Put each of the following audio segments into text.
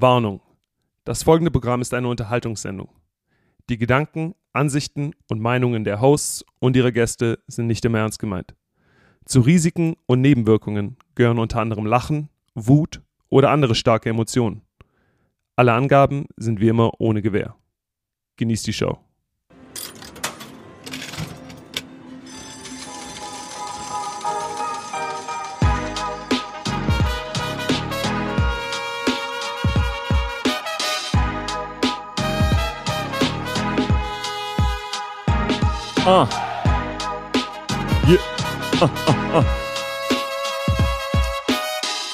Warnung. Das folgende Programm ist eine Unterhaltungssendung. Die Gedanken, Ansichten und Meinungen der Hosts und ihrer Gäste sind nicht immer ernst gemeint. Zu Risiken und Nebenwirkungen gehören unter anderem Lachen, Wut oder andere starke Emotionen. Alle Angaben sind wie immer ohne Gewähr. Genießt die Show. Ah. Yeah. Ah, ah, ah.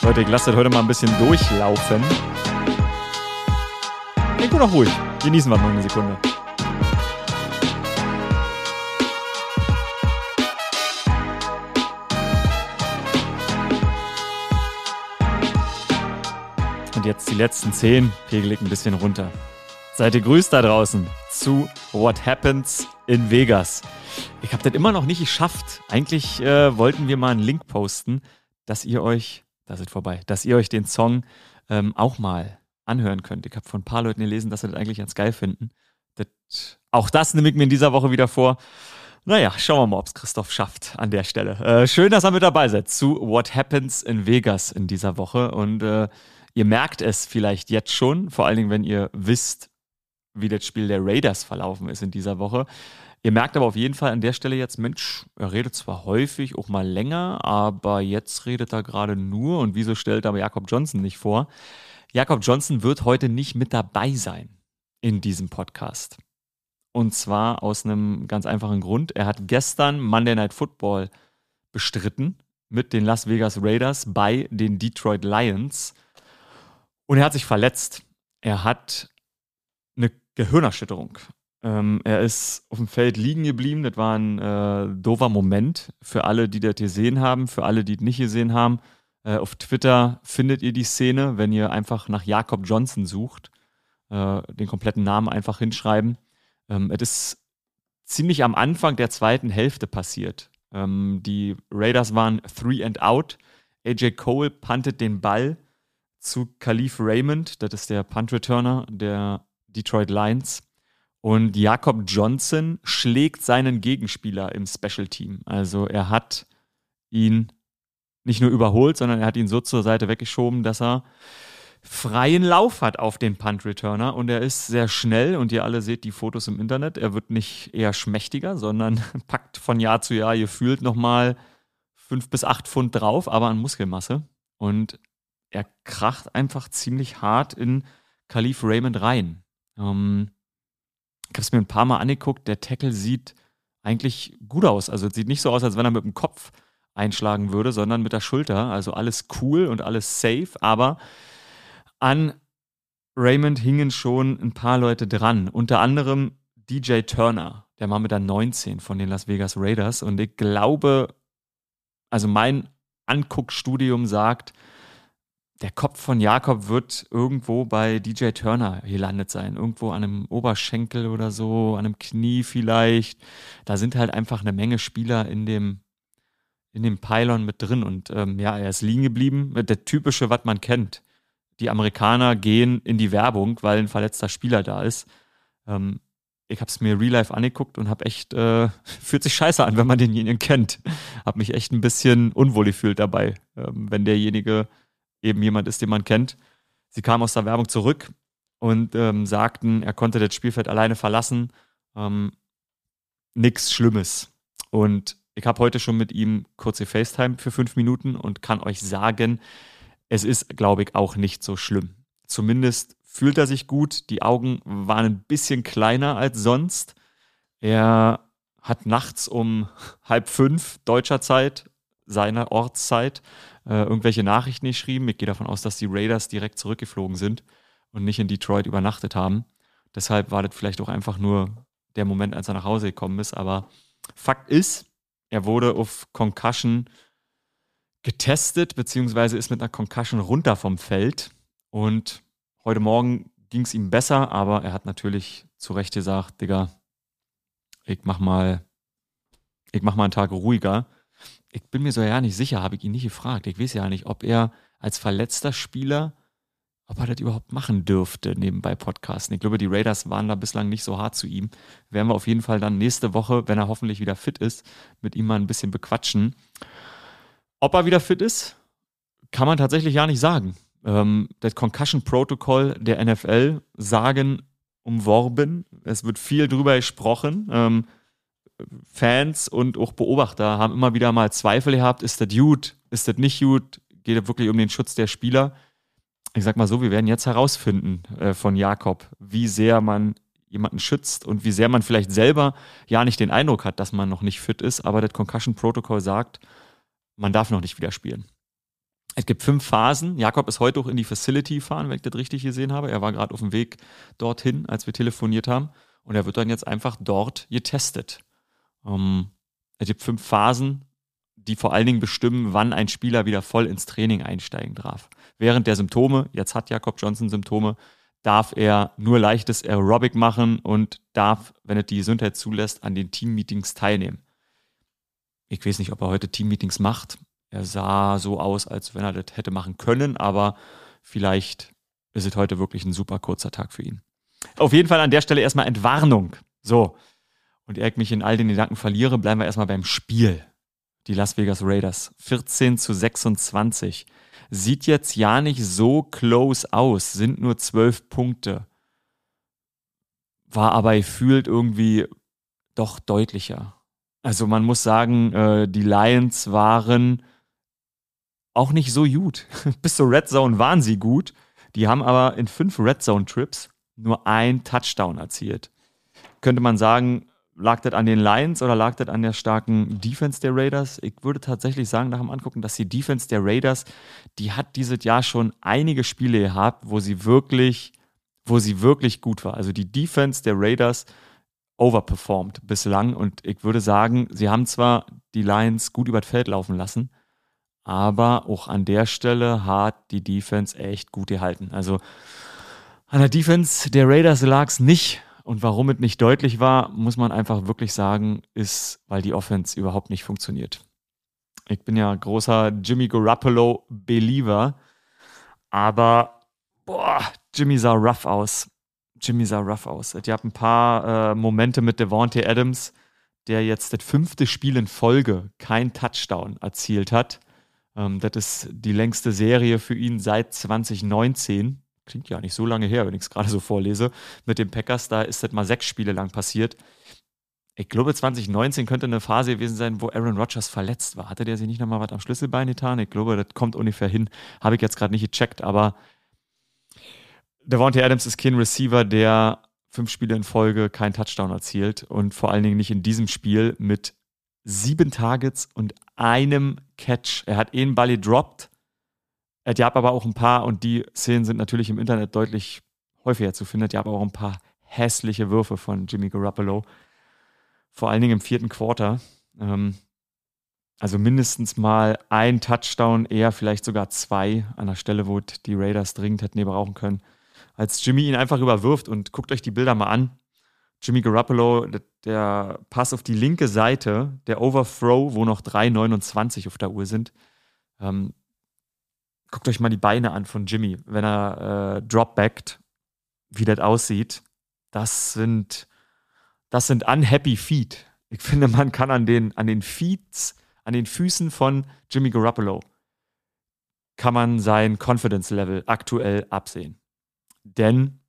Leute, ich lasse das heute mal ein bisschen durchlaufen. Ich bin noch ruhig. Genießen wir mal eine Sekunde. Und jetzt die letzten zehn. Pegel ich ein bisschen runter. Seid ihr grüßt da draußen zu What Happens in Vegas. Ich habe das immer noch nicht geschafft. Eigentlich äh, wollten wir mal einen Link posten, dass ihr euch, das ist vorbei, dass ihr euch den Song ähm, auch mal anhören könnt. Ich habe von ein paar Leuten gelesen, dass sie das eigentlich ganz geil finden. Das, auch das nehme ich mir in dieser Woche wieder vor. Naja, schauen wir mal, ob es Christoph schafft an der Stelle. Äh, schön, dass ihr mit dabei seid zu What Happens in Vegas in dieser Woche. Und äh, ihr merkt es vielleicht jetzt schon, vor allen Dingen, wenn ihr wisst, wie das Spiel der Raiders verlaufen ist in dieser Woche. Ihr merkt aber auf jeden Fall an der Stelle jetzt, Mensch, er redet zwar häufig, auch mal länger, aber jetzt redet er gerade nur und wieso stellt aber Jakob Johnson nicht vor? Jakob Johnson wird heute nicht mit dabei sein in diesem Podcast. Und zwar aus einem ganz einfachen Grund. Er hat gestern Monday Night Football bestritten mit den Las Vegas Raiders bei den Detroit Lions. Und er hat sich verletzt. Er hat Gehirnerschütterung. Ähm, er ist auf dem Feld liegen geblieben. Das war ein äh, doofer Moment für alle, die das gesehen haben, für alle, die es nicht gesehen haben. Äh, auf Twitter findet ihr die Szene, wenn ihr einfach nach Jakob Johnson sucht, äh, den kompletten Namen einfach hinschreiben. Ähm, es ist ziemlich am Anfang der zweiten Hälfte passiert. Ähm, die Raiders waren three and out. AJ Cole puntet den Ball zu Khalif Raymond, das ist der Punt-Returner der Detroit Lions. Und Jakob Johnson schlägt seinen Gegenspieler im Special Team. Also er hat ihn nicht nur überholt, sondern er hat ihn so zur Seite weggeschoben, dass er freien Lauf hat auf den Punt-Returner und er ist sehr schnell und ihr alle seht die Fotos im Internet. Er wird nicht eher schmächtiger, sondern packt von Jahr zu Jahr gefühlt nochmal fünf bis acht Pfund drauf, aber an Muskelmasse. Und er kracht einfach ziemlich hart in Khalif Raymond rein. Ähm, ich habe es mir ein paar Mal angeguckt. Der Tackle sieht eigentlich gut aus. Also es sieht nicht so aus, als wenn er mit dem Kopf einschlagen würde, sondern mit der Schulter. Also alles cool und alles safe. Aber an Raymond hingen schon ein paar Leute dran. Unter anderem DJ Turner. Der war mit der 19 von den Las Vegas Raiders. Und ich glaube, also mein Anguckstudium sagt, der Kopf von Jakob wird irgendwo bei DJ Turner gelandet sein. Irgendwo an einem Oberschenkel oder so, an einem Knie vielleicht. Da sind halt einfach eine Menge Spieler in dem, in dem Pylon mit drin. Und ähm, ja, er ist liegen geblieben. Der typische, was man kennt. Die Amerikaner gehen in die Werbung, weil ein verletzter Spieler da ist. Ähm, ich habe es mir real life angeguckt und habe echt, äh, fühlt sich scheiße an, wenn man denjenigen kennt. Habe mich echt ein bisschen unwohl gefühlt dabei, ähm, wenn derjenige eben jemand ist, den man kennt. Sie kamen aus der Werbung zurück und ähm, sagten, er konnte das Spielfeld alleine verlassen. Ähm, nix Schlimmes. Und ich habe heute schon mit ihm kurze FaceTime für fünf Minuten und kann euch sagen, es ist, glaube ich, auch nicht so schlimm. Zumindest fühlt er sich gut. Die Augen waren ein bisschen kleiner als sonst. Er hat nachts um halb fünf deutscher Zeit, seiner Ortszeit, äh, irgendwelche Nachrichten geschrieben. Ich gehe davon aus, dass die Raiders direkt zurückgeflogen sind und nicht in Detroit übernachtet haben. Deshalb war das vielleicht auch einfach nur der Moment, als er nach Hause gekommen ist. Aber Fakt ist, er wurde auf Concussion getestet, beziehungsweise ist mit einer Concussion runter vom Feld. Und heute Morgen ging es ihm besser, aber er hat natürlich zu Recht gesagt, Digga, ich mach mal, ich mach mal einen Tag ruhiger ich bin mir so ja nicht sicher, habe ich ihn nicht gefragt. Ich weiß ja nicht, ob er als verletzter Spieler, ob er das überhaupt machen dürfte, nebenbei Podcasten. Ich glaube, die Raiders waren da bislang nicht so hart zu ihm. Werden wir auf jeden Fall dann nächste Woche, wenn er hoffentlich wieder fit ist, mit ihm mal ein bisschen bequatschen. Ob er wieder fit ist, kann man tatsächlich ja nicht sagen. Ähm, das Concussion Protocol der NFL sagen umworben. Es wird viel drüber gesprochen. Ähm, Fans und auch Beobachter haben immer wieder mal Zweifel gehabt, ist das gut, ist das nicht gut, geht es wirklich um den Schutz der Spieler. Ich sag mal so, wir werden jetzt herausfinden äh, von Jakob, wie sehr man jemanden schützt und wie sehr man vielleicht selber ja nicht den Eindruck hat, dass man noch nicht fit ist, aber das Concussion Protocol sagt, man darf noch nicht wieder spielen. Es gibt fünf Phasen. Jakob ist heute auch in die Facility fahren, wenn ich das richtig gesehen habe. Er war gerade auf dem Weg dorthin, als wir telefoniert haben. Und er wird dann jetzt einfach dort getestet. Ähm, es gibt fünf Phasen, die vor allen Dingen bestimmen, wann ein Spieler wieder voll ins Training einsteigen darf. Während der Symptome, jetzt hat Jakob Johnson Symptome, darf er nur leichtes Aerobic machen und darf, wenn er die Gesundheit zulässt, an den Teammeetings teilnehmen. Ich weiß nicht, ob er heute Teammeetings macht. Er sah so aus, als wenn er das hätte machen können, aber vielleicht ist es heute wirklich ein super kurzer Tag für ihn. Auf jeden Fall an der Stelle erstmal Entwarnung. So, und ehe ich mich in all den Gedanken verliere, bleiben wir erstmal beim Spiel. Die Las Vegas Raiders 14 zu 26. Sieht jetzt ja nicht so close aus, sind nur 12 Punkte. War aber gefühlt irgendwie doch deutlicher. Also man muss sagen, äh, die Lions waren auch nicht so gut. Bis zur Red Zone waren sie gut. Die haben aber in fünf Red Zone Trips nur ein Touchdown erzielt. Könnte man sagen, lag das an den Lions oder lag das an der starken Defense der Raiders? Ich würde tatsächlich sagen, nach dem Angucken, dass die Defense der Raiders, die hat dieses Jahr schon einige Spiele gehabt, wo sie wirklich, wo sie wirklich gut war. Also die Defense der Raiders overperformed bislang und ich würde sagen, sie haben zwar die Lions gut über das Feld laufen lassen, aber auch an der Stelle hat die Defense echt gut gehalten. Also an der Defense der Raiders lag es nicht und warum es nicht deutlich war, muss man einfach wirklich sagen, ist, weil die Offense überhaupt nicht funktioniert. Ich bin ja großer Jimmy Garoppolo Believer, aber boah, Jimmy sah rough aus. Jimmy sah rough aus. Ich habe ein paar äh, Momente mit Devontae Adams, der jetzt das fünfte Spiel in Folge kein Touchdown erzielt hat. Ähm, das ist die längste Serie für ihn seit 2019 klingt ja nicht so lange her, wenn ich es gerade so vorlese, mit den Packers, da ist das mal sechs Spiele lang passiert. Ich glaube, 2019 könnte eine Phase gewesen sein, wo Aaron Rodgers verletzt war. Hatte der sich nicht nochmal was am Schlüsselbein getan? Ich glaube, das kommt ungefähr hin. Habe ich jetzt gerade nicht gecheckt, aber Devontae Adams ist kein Receiver, der fünf Spiele in Folge keinen Touchdown erzielt und vor allen Dingen nicht in diesem Spiel mit sieben Targets und einem Catch. Er hat einen Ball gedroppt äh, die haben aber auch ein paar, und die Szenen sind natürlich im Internet deutlich häufiger zu finden, die haben auch ein paar hässliche Würfe von Jimmy Garoppolo. Vor allen Dingen im vierten Quarter. Ähm, also mindestens mal ein Touchdown, eher vielleicht sogar zwei an der Stelle, wo die Raiders dringend hätten brauchen können. Als Jimmy ihn einfach überwirft und guckt euch die Bilder mal an. Jimmy Garoppolo, der Pass auf die linke Seite, der Overthrow, wo noch 3,29 auf der Uhr sind. Ähm, guckt euch mal die Beine an von Jimmy, wenn er äh, dropbackt, wie das aussieht. Das sind, das sind unhappy feet. Ich finde, man kann an den, an den Feeds, an den Füßen von Jimmy Garoppolo, kann man sein Confidence Level aktuell absehen. Denn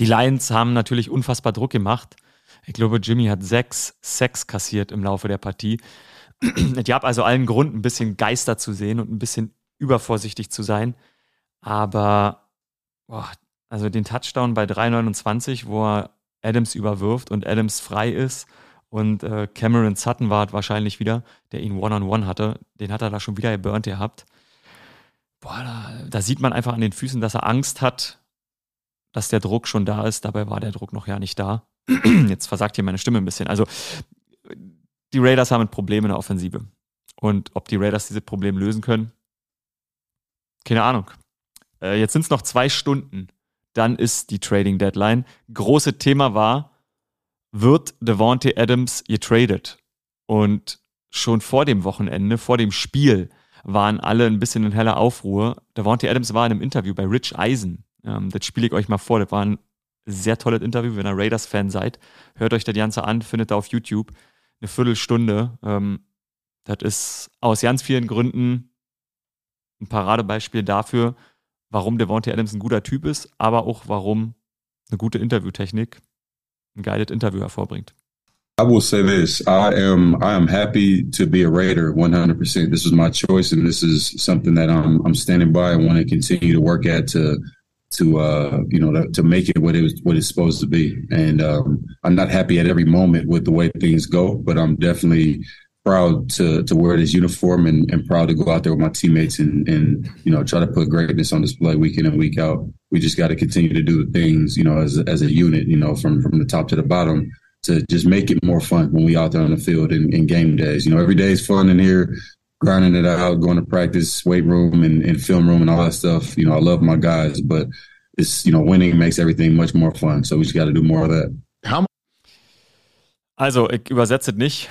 die Lions haben natürlich unfassbar Druck gemacht. Ich glaube, Jimmy hat sechs Sex kassiert im Laufe der Partie. Ich habe also allen Grund, ein bisschen Geister zu sehen und ein bisschen übervorsichtig zu sein. Aber boah, also den Touchdown bei 3,29, wo er Adams überwirft und Adams frei ist und äh, Cameron Sutton war wahrscheinlich wieder, der ihn One-on-One -on -one hatte, den hat er da schon wieder geburnt gehabt. Boah, da, da sieht man einfach an den Füßen, dass er Angst hat, dass der Druck schon da ist. Dabei war der Druck noch ja nicht da. Jetzt versagt hier meine Stimme ein bisschen. Also, die Raiders haben ein Problem in der Offensive. Und ob die Raiders dieses Problem lösen können, keine Ahnung. Äh, jetzt sind es noch zwei Stunden. Dann ist die Trading Deadline. Große Thema war, wird Devontae Adams getradet? Und schon vor dem Wochenende, vor dem Spiel, waren alle ein bisschen in heller Aufruhr. Devontae Adams war in einem Interview bei Rich Eisen. Ähm, das spiele ich euch mal vor. Das war ein sehr tolles Interview. Wenn ihr Raiders-Fan seid, hört euch das Ganze an, findet ihr auf YouTube. Eine Viertelstunde. Ähm, das ist aus ganz vielen Gründen ein Paradebeispiel dafür, warum Devontae Adams ein guter Typ ist, aber auch warum eine gute Interviewtechnik ein guided Interview hervorbringt. I will say this: I am I am happy to be a Raider, 100. percent This is my choice, and this is something that I'm I'm standing by and want to continue to work at to to uh, you know to, to, make it what it was what it's supposed to be. And um, I'm not happy at every moment with the way things go, but I'm definitely proud to to wear this uniform and, and proud to go out there with my teammates and and you know try to put greatness on display week in and week out. We just got to continue to do the things you know as as a unit, you know, from from the top to the bottom to just make it more fun when we out there on the field in game days. You know, every day is fun in here, grinding it out, going to practice, weight room and, and film room and all that stuff. You know, I love my guys, but it's, you know, winning makes everything much more fun. So we just got to do more of that. Also, ich übersetze nicht.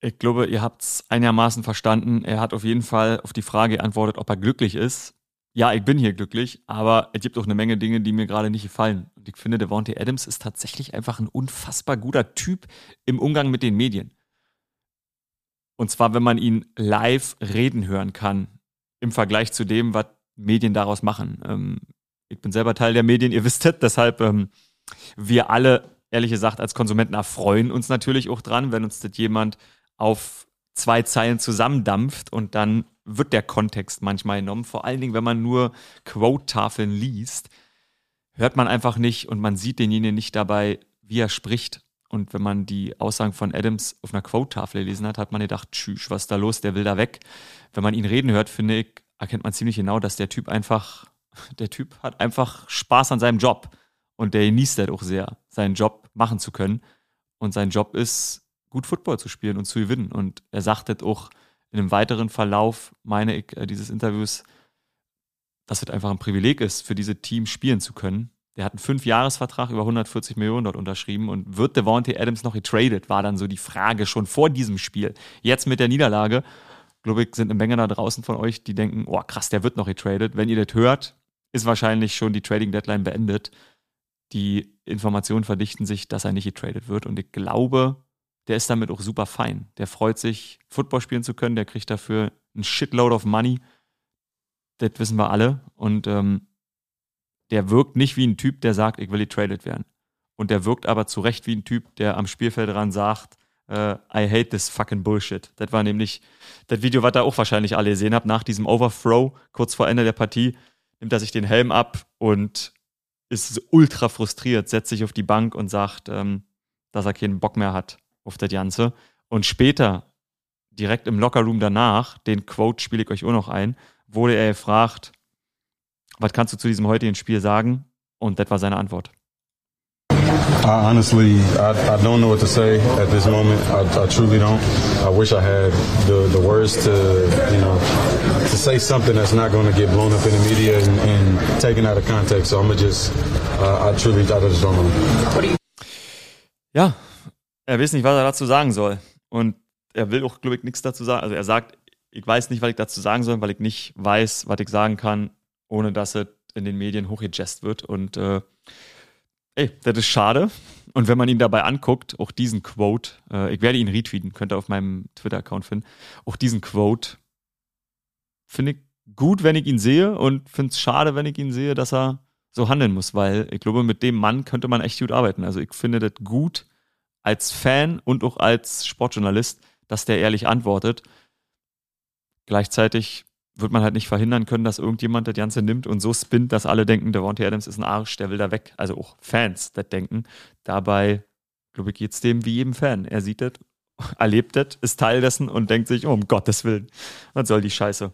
Ich glaube, ihr habt es einigermaßen verstanden. Er hat auf jeden Fall auf die Frage geantwortet, ob er glücklich ist. ja, ich bin hier glücklich, aber es gibt auch eine Menge Dinge, die mir gerade nicht gefallen. Und ich finde, Devontae Adams ist tatsächlich einfach ein unfassbar guter Typ im Umgang mit den Medien. Und zwar, wenn man ihn live reden hören kann, im Vergleich zu dem, was Medien daraus machen. Ähm, ich bin selber Teil der Medien, ihr wisst es, deshalb ähm, wir alle, ehrlich gesagt, als Konsumenten erfreuen uns natürlich auch dran, wenn uns das jemand auf zwei Zeilen zusammendampft und dann wird der Kontext manchmal genommen. Vor allen Dingen, wenn man nur Quote-Tafeln liest, hört man einfach nicht und man sieht denjenigen nicht dabei, wie er spricht. Und wenn man die Aussagen von Adams auf einer Quote-Tafel gelesen hat, hat man gedacht, tschüss, was ist da los, der will da weg. Wenn man ihn reden hört, finde ich, erkennt man ziemlich genau, dass der Typ einfach, der Typ hat einfach Spaß an seinem Job. Und der genießt das auch sehr, seinen Job machen zu können. Und sein Job ist, gut Football zu spielen und zu gewinnen. Und er sagt das auch in einem weiteren Verlauf, meine ich, äh, dieses Interviews, dass es einfach ein Privileg ist, für diese Teams spielen zu können. Der hat einen Fünfjahresvertrag über 140 Millionen dort unterschrieben und wird Devontae Adams noch getradet, war dann so die Frage schon vor diesem Spiel. Jetzt mit der Niederlage, glaube ich, sind eine Menge da draußen von euch, die denken, oh krass, der wird noch getradet. Wenn ihr das hört, ist wahrscheinlich schon die Trading Deadline beendet. Die Informationen verdichten sich, dass er nicht getradet wird und ich glaube, der ist damit auch super fein. Der freut sich, Football spielen zu können, der kriegt dafür ein Shitload of Money. Das wissen wir alle. Und ähm, der wirkt nicht wie ein Typ, der sagt, ich will getradet werden. Und der wirkt aber zu Recht wie ein Typ, der am Spielfeldrand sagt, äh, I hate this fucking Bullshit. Das war nämlich das Video, was ihr auch wahrscheinlich alle gesehen habt, nach diesem Overthrow, kurz vor Ende der Partie, nimmt er sich den Helm ab und ist ultra frustriert, setzt sich auf die Bank und sagt, ähm, dass er keinen Bock mehr hat auf das Ganze. Und später, direkt im Lockerroom danach, den Quote spiele ich euch auch noch ein, wurde er gefragt, was kannst du zu diesem heutigen Spiel sagen? Und das war seine Antwort. I honestly, I, I don't know what to say at this moment. I, I truly don't. I wish I had the, the words to, you know, to say something that's not going to get blown up in the media and, and taken out of context. So I'm gonna just, uh, I truly, I just don't know. Ja, er weiß nicht, was er dazu sagen soll. Und er will auch, glaube ich, nichts dazu sagen. Also er sagt, ich weiß nicht, was ich dazu sagen soll, weil ich nicht weiß, was ich sagen kann, ohne dass es in den Medien hochgejazzt wird. Und äh, ey, das ist schade. Und wenn man ihn dabei anguckt, auch diesen Quote, äh, ich werde ihn retweeten, könnt ihr auf meinem Twitter-Account finden, auch diesen Quote finde ich gut, wenn ich ihn sehe und finde es schade, wenn ich ihn sehe, dass er so handeln muss, weil ich glaube, mit dem Mann könnte man echt gut arbeiten. Also ich finde das gut, als Fan und auch als Sportjournalist, dass der ehrlich antwortet. Gleichzeitig wird man halt nicht verhindern können, dass irgendjemand das Ganze nimmt und so spinnt, dass alle denken, der Devontae Adams ist ein Arsch, der will da weg. Also auch Fans das denken. Dabei, glaube ich, geht es dem wie jedem Fan. Er sieht das, erlebt das, ist Teil dessen und denkt sich, oh, um Gottes Willen, was soll die Scheiße.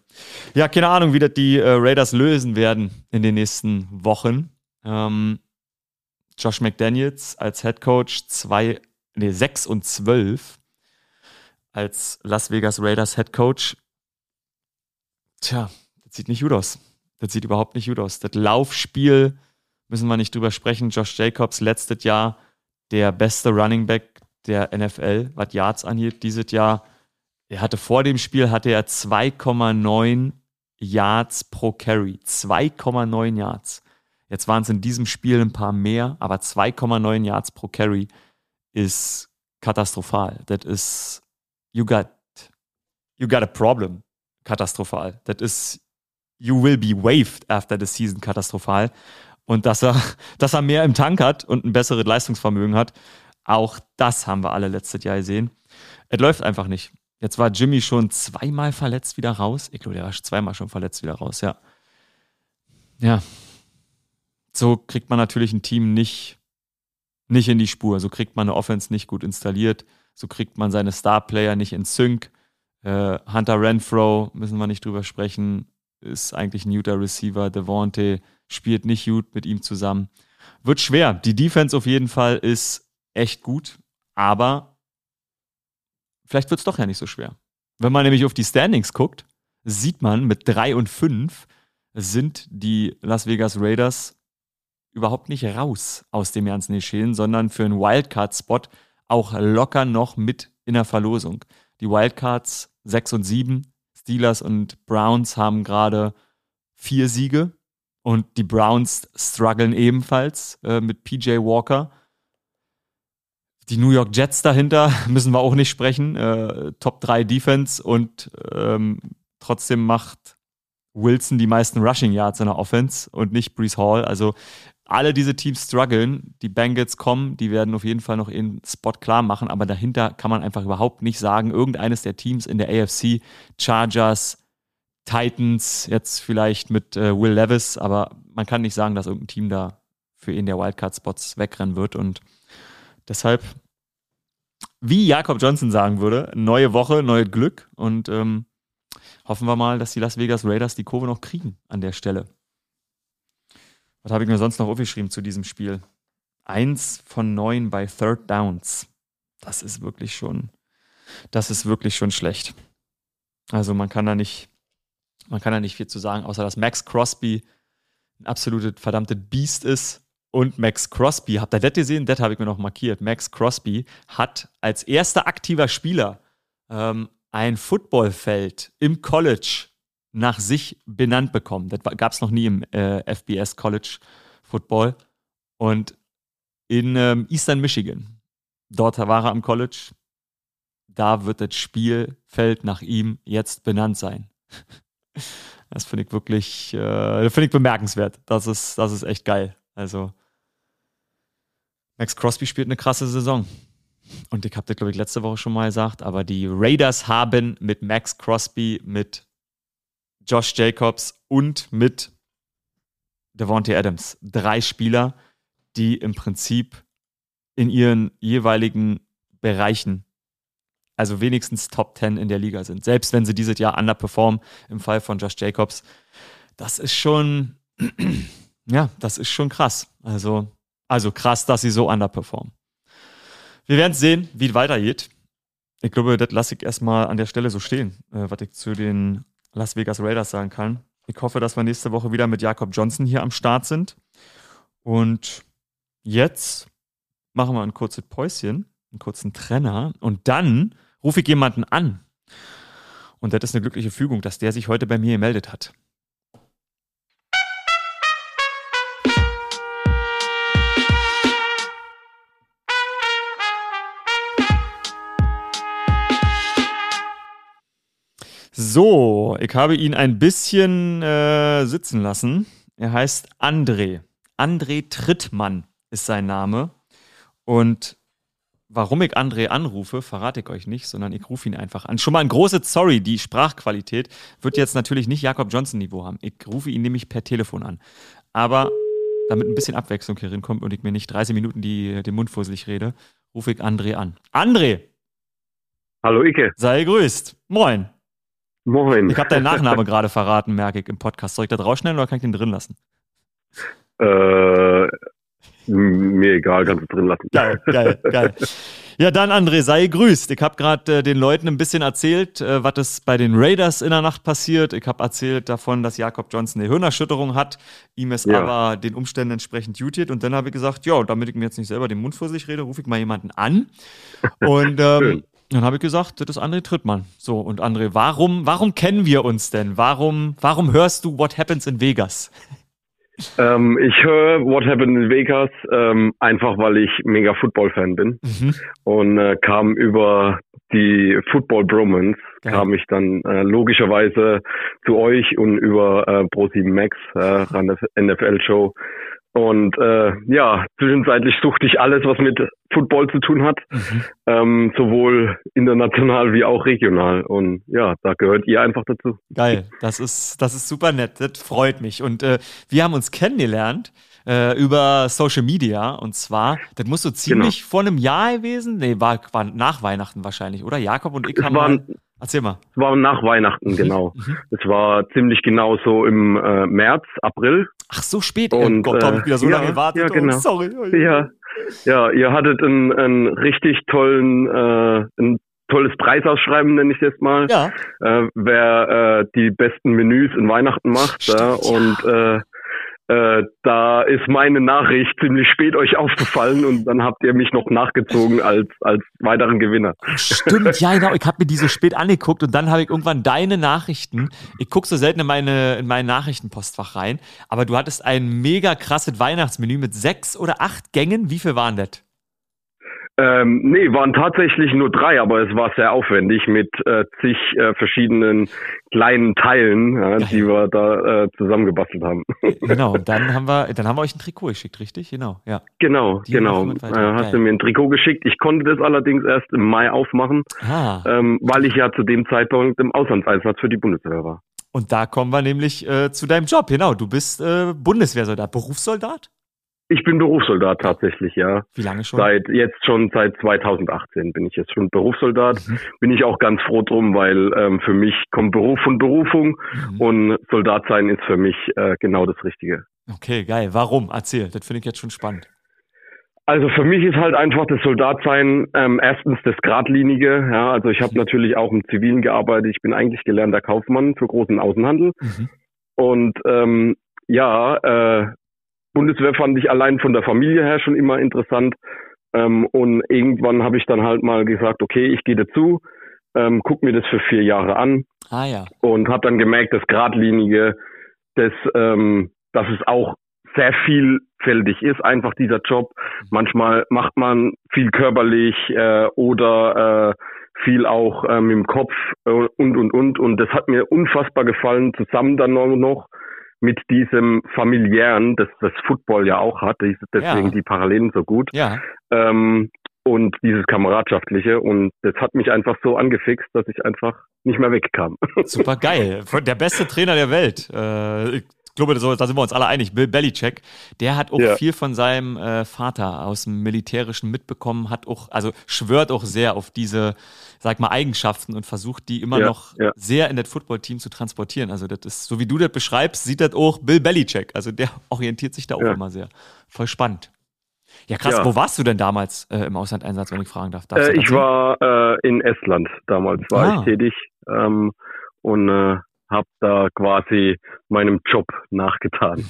Ja, keine Ahnung, wie das die äh, Raiders lösen werden in den nächsten Wochen. Ähm, Josh McDaniels als Head Coach, zwei nee, 6 und 12 als Las Vegas Raiders Head Coach. Tja, das sieht nicht gut aus. Das sieht überhaupt nicht gut aus. Das Laufspiel müssen wir nicht drüber sprechen. Josh Jacobs letztes Jahr der beste Running Back der NFL, was Yards angeht. Dieses Jahr Er hatte vor dem Spiel hatte er 2,9 Yards pro Carry. 2,9 Yards. Jetzt waren es in diesem Spiel ein paar mehr, aber 2,9 Yards pro Carry ist katastrophal. Das ist, you got, you got a problem. Katastrophal. Das ist, you will be waived after the season katastrophal. Und dass er, dass er mehr im Tank hat und ein besseres Leistungsvermögen hat, auch das haben wir alle letztes Jahr gesehen. Es läuft einfach nicht. Jetzt war Jimmy schon zweimal verletzt wieder raus. Ich glaube, der war zweimal schon verletzt wieder raus, ja. Ja. So kriegt man natürlich ein Team nicht, nicht in die Spur. So kriegt man eine Offense nicht gut installiert. So kriegt man seine Star-Player nicht in Sync. Äh, Hunter Renfro, müssen wir nicht drüber sprechen, ist eigentlich ein guter Receiver. Devontae spielt nicht gut mit ihm zusammen. Wird schwer. Die Defense auf jeden Fall ist echt gut, aber vielleicht wird es doch ja nicht so schwer. Wenn man nämlich auf die Standings guckt, sieht man, mit 3 und 5 sind die Las Vegas Raiders überhaupt nicht raus aus dem ganzen Geschehen, sondern für einen Wildcard-Spot auch locker noch mit in der Verlosung. Die Wildcards 6 und 7, Steelers und Browns haben gerade vier Siege und die Browns strugglen ebenfalls äh, mit PJ Walker. Die New York Jets dahinter müssen wir auch nicht sprechen. Äh, Top 3 Defense und ähm, trotzdem macht Wilson die meisten Rushing Yards in der Offense und nicht Brees Hall. Also alle diese Teams strugglen. Die Bengals kommen, die werden auf jeden Fall noch ihren Spot klar machen, aber dahinter kann man einfach überhaupt nicht sagen, irgendeines der Teams in der AFC, Chargers, Titans, jetzt vielleicht mit äh, Will Levis, aber man kann nicht sagen, dass irgendein Team da für ihn der Wildcard-Spots wegrennen wird und deshalb, wie Jakob Johnson sagen würde, neue Woche, neues Glück und ähm, hoffen wir mal, dass die Las Vegas Raiders die Kurve noch kriegen an der Stelle. Was habe ich mir sonst noch aufgeschrieben zu diesem Spiel? Eins von neun bei Third Downs. Das ist wirklich schon, das ist wirklich schon schlecht. Also man kann da nicht, man kann da nicht viel zu sagen, außer dass Max Crosby ein absolutes verdammte Biest ist. Und Max Crosby, habt ihr das gesehen? Das habe ich mir noch markiert. Max Crosby hat als erster aktiver Spieler ähm, ein Footballfeld im College nach sich benannt bekommen. Das gab es noch nie im äh, FBS College Football. Und in ähm, Eastern Michigan, dort war er am College, da wird das Spielfeld nach ihm jetzt benannt sein. Das finde ich wirklich, äh, finde ich bemerkenswert. Das ist, das ist echt geil. Also, Max Crosby spielt eine krasse Saison. Und ich habe das, glaube ich, letzte Woche schon mal gesagt, aber die Raiders haben mit Max Crosby, mit Josh Jacobs und mit Devontae Adams. Drei Spieler, die im Prinzip in ihren jeweiligen Bereichen, also wenigstens Top 10 in der Liga sind. Selbst wenn sie dieses Jahr underperformen, im Fall von Josh Jacobs. Das ist schon, ja, das ist schon krass. Also, also krass, dass sie so underperformen. Wir werden sehen, wie es weitergeht. Ich glaube, das lasse ich erstmal an der Stelle so stehen, äh, was ich zu den Las Vegas Raiders sagen kann. Ich hoffe, dass wir nächste Woche wieder mit Jakob Johnson hier am Start sind. Und jetzt machen wir ein kurzes Päuschen, einen kurzen Trenner und dann rufe ich jemanden an. Und das ist eine glückliche Fügung, dass der sich heute bei mir gemeldet hat. So, ich habe ihn ein bisschen äh, sitzen lassen. Er heißt André. André Trittmann ist sein Name. Und warum ich André anrufe, verrate ich euch nicht, sondern ich rufe ihn einfach an. Schon mal ein großes Sorry, die Sprachqualität wird jetzt natürlich nicht Jakob Johnson-Niveau haben. Ich rufe ihn nämlich per Telefon an. Aber damit ein bisschen Abwechslung hier kommt und ich mir nicht 30 Minuten die, den Mund fusselig rede, rufe ich André an. André! Hallo Ike. Sei grüßt. Moin. Moin. Ich habe deinen Nachname gerade verraten, merke ich im Podcast. Soll ich da rausschneiden oder kann ich den drin lassen? Äh, mir egal, kannst du drin lassen. Geil, geil, geil. Ja, dann André, sei grüßt. Ich habe gerade äh, den Leuten ein bisschen erzählt, äh, was ist bei den Raiders in der Nacht passiert. Ich habe erzählt davon, dass Jakob Johnson eine Hirnerschütterung hat, ihm es ja. aber den Umständen entsprechend jutet. Und dann habe ich gesagt, ja, damit ich mir jetzt nicht selber den Mund vor sich rede, rufe ich mal jemanden an. Und ähm, Dann habe ich gesagt, das ist André Trittmann. So, und André, warum, warum kennen wir uns denn? Warum, warum hörst du What Happens in Vegas? Ähm, ich höre What Happened in Vegas ähm, einfach, weil ich mega Football-Fan bin Mhm. und äh, kam über die Football Bromance Geil. kam ich dann äh, logischerweise zu euch und über äh, Pro7 Max äh, ran das NFL Show und äh, ja zwischenzeitlich suchte ich alles, was mit Football zu tun hat, Mhm. ähm, sowohl international wie auch regional und ja, da gehört ihr einfach dazu. Geil, das ist, das ist super nett, das freut mich. Und äh, wir haben uns kennengelernt äh, über Social Media und zwar, das muss so ziemlich vor einem Jahr gewesen, nee, war, war nach Weihnachten wahrscheinlich, oder? Jakob und ich haben waren- erzähl mal. Es war nach Weihnachten, genau. Mhm. Es war ziemlich genau so im äh, März, April. Ach, so spät, Und, oh Gott, da hab ich wieder so äh, lange ja, gewartet. ja, genau. Oh, sorry. Ja, ja, ihr hattet einen, einen richtig tollen, äh, ein tolles Preisausschreiben, nenne ich es jetzt mal. Ja, Äh, wer äh, die besten Menüs in Weihnachten macht. Stimmt, ja. und äh, äh, da ist meine Nachricht ziemlich spät euch aufgefallen und dann habt ihr mich noch nachgezogen als, als weiteren Gewinner. stimmt, ja, genau. Ich habe mir die so spät angeguckt und dann habe ich irgendwann deine Nachrichten. Ich gucke so selten in meine, in mein Nachrichtenpostfach rein, aber du hattest ein mega krasses Weihnachtsmenü mit sechs oder acht Gängen. Wie viel waren das? Ähm, nee, waren tatsächlich nur drei, aber es war sehr aufwendig mit äh, zig äh, verschiedenen kleinen Teilen, ja, die wir da äh, zusammengebastelt haben. Genau, dann haben wir, dann haben wir euch ein Trikot geschickt, richtig? Genau, ja. genau, Die genau. Äh, hast du mir ein Trikot geschickt. Ich konnte das allerdings erst im Mai aufmachen, Ah, ähm, weil ich ja zu dem Zeitpunkt im Auslandseinsatz für die Bundeswehr war. und da kommen wir nämlich äh, zu deinem Job. Genau, du bist äh, Bundeswehrsoldat, Berufssoldat? Ich bin Berufssoldat tatsächlich, ja. Wie lange schon? Seit jetzt schon seit 2018 bin ich jetzt schon Berufssoldat. Mhm. Bin ich auch ganz froh drum, weil ähm, für mich kommt Beruf von Berufung Mhm. und Soldat sein ist für mich äh, genau das Richtige. Okay, geil. Warum? Erzähl, das finde ich jetzt schon spannend. Also für mich ist halt einfach das Soldatsein ähm, erstens das Gradlinige. Ja, also ich habe natürlich auch im Zivilen gearbeitet. Ich bin eigentlich gelernter Kaufmann für großen Außenhandel Mhm. und ähm, ja, äh, Bundeswehr fand ich allein von der Familie her schon immer interessant. Ähm, und irgendwann habe ich dann halt mal gesagt, okay, ich gehe dazu, ähm, guck mir das für vier Jahre an Ah ja. und habe dann gemerkt, das Gradlinige, dass, ähm, dass es auch sehr vielfältig ist, einfach dieser Job. Manchmal macht man viel körperlich äh, oder äh, viel auch ähm, im Kopf äh, und und und und das hat mir unfassbar gefallen, zusammen dann noch mit diesem familiären, das das Football ja auch hat, deswegen Ja. die Parallelen so gut Ja, ähm, und dieses kameradschaftliche und das hat mich einfach so angefixt, dass ich einfach nicht mehr wegkam. super geil. Der beste Trainer der Welt. Äh, glaube, da sind wir uns alle einig. Bill Belichick, der hat auch Ja. viel von seinem äh, Vater aus dem Militärischen mitbekommen, hat auch, also schwört auch sehr auf diese, sag mal, Eigenschaften und versucht die immer Ja, noch ja. sehr in das Footballteam zu transportieren. Also das ist, so wie du das beschreibst, sieht das auch Bill Belichick. Also der orientiert sich da auch immer sehr. Voll spannend. Ja, krass. Ja. Wo warst du denn damals äh, im Auslandeinsatz, wenn ich fragen darf? Äh, ich war äh, in Estland damals, war Ah. ich tätig ähm, und äh, habe da quasi meinem Job nachgetan.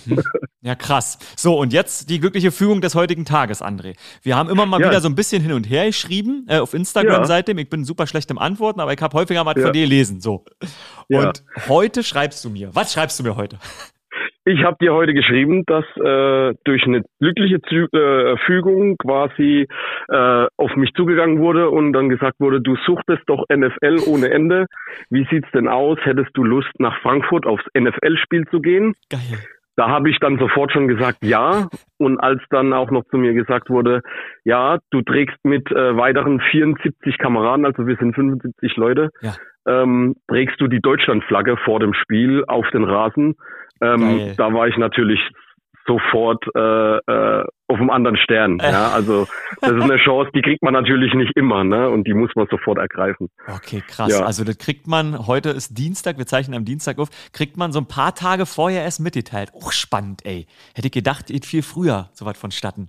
Ja, krass. So, und jetzt die glückliche Fügung des heutigen Tages, André. Wir haben immer mal Ja. wieder so ein bisschen hin und her geschrieben äh, auf Instagram Ja. seitdem. Ich bin super schlecht im Antworten, aber ich habe häufiger mal was Ja. von dir gelesen. So. Und heute schreibst du mir. Was schreibst du mir heute? Ich habe dir heute geschrieben, dass äh, durch eine glückliche Zü äh, Fügung quasi äh, auf mich zugegangen wurde und dann gesagt wurde, du suchtest doch NFL ohne Ende. Wie sieht's denn aus? Hättest du Lust nach Frankfurt aufs NFL-Spiel zu gehen? Geil. Da habe ich dann sofort schon gesagt, ja. Und als dann auch noch zu mir gesagt wurde, ja, du trägst mit äh, weiteren 74 Kameraden, also wir sind 75 Leute, Ja. ähm, trägst du die Deutschlandflagge vor dem Spiel auf den Rasen. Ähm, da war ich natürlich sofort äh, äh, auf einem anderen Stern. Ja, also das ist eine Chance, die kriegt man natürlich nicht immer, ne? Und die muss man sofort ergreifen. Okay, krass. Ja. Also das kriegt man, heute ist Dienstag, wir zeichnen am Dienstag auf, kriegt man so ein paar Tage vorher erst mitgeteilt. Oh, spannend, ey. Hätte ich gedacht, geht viel früher sowas vonstatten.